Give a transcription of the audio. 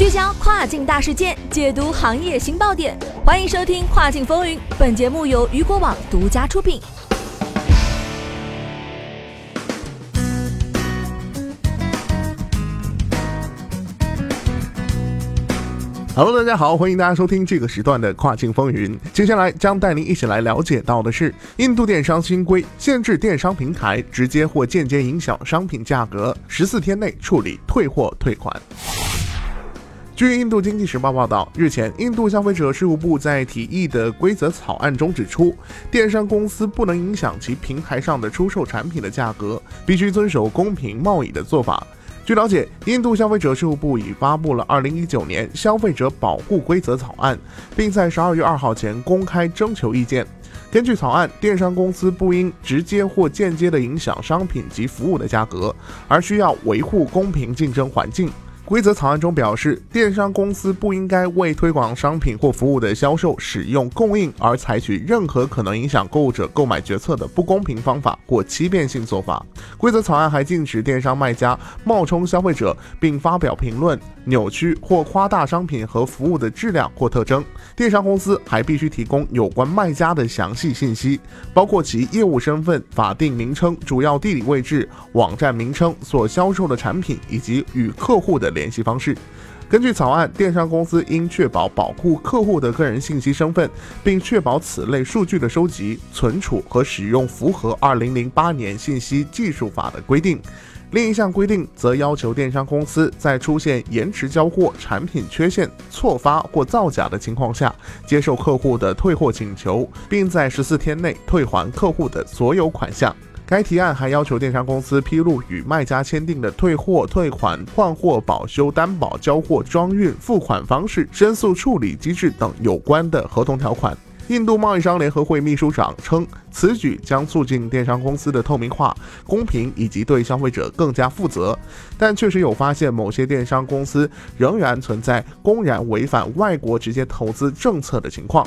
聚焦跨境大事件，解读行业新爆点，欢迎收听《跨境风云》。本节目由雨果网独家出品。Hello，大家好，欢迎大家收听这个时段的跨境风云。接下来将带您一起来了解到的是，印度电商新规限制电商平台直接或间接影响商品价格，十四天内处理退货退款。据印度经济时报报道，日前，印度消费者事务部在提议的规则草案中指出，电商公司不能影响其平台上的出售产品的价格，必须遵守公平贸易的做法。据了解，印度消费者事务部已发布了二零一九年消费者保护规则草案，并在十二月二号前公开征求意见。根据草案，电商公司不应直接或间接地影响商品及服务的价格，而需要维护公平竞争环境。规则草案中表示，电商公司不应该为推广商品或服务的销售、使用、供应而采取任何可能影响购物者购买决策的不公平方法或欺骗性做法。规则草案还禁止电商卖家冒充消费者，并发表评论、扭曲或夸大商品和服务的质量或特征。电商公司还必须提供有关卖家的详细信息，包括其业务身份、法定名称、主要地理位置、网站名称、所销售的产品以及与客户的联联。系方式。根据草案，电商公司应确保保护客户的个人信息身份，并确保此类数据的收集、存储和使用符合2008年信息技术法的规定。另一项规定则要求电商公司在出现延迟交货、产品缺陷、错发或造假的情况下，接受客户的退货请求，并在十四天内退还客户的所有款项。该提案还要求电商公司披露与卖家签订的退货、退款、换货、保修、担保、交货、装运、付款方式、申诉处理机制等有关的合同条款。印度贸易商联合会秘书长称，此举将促进电商公司的透明化、公平以及对消费者更加负责。但确实有发现，某些电商公司仍然存在公然违反外国直接投资政策的情况。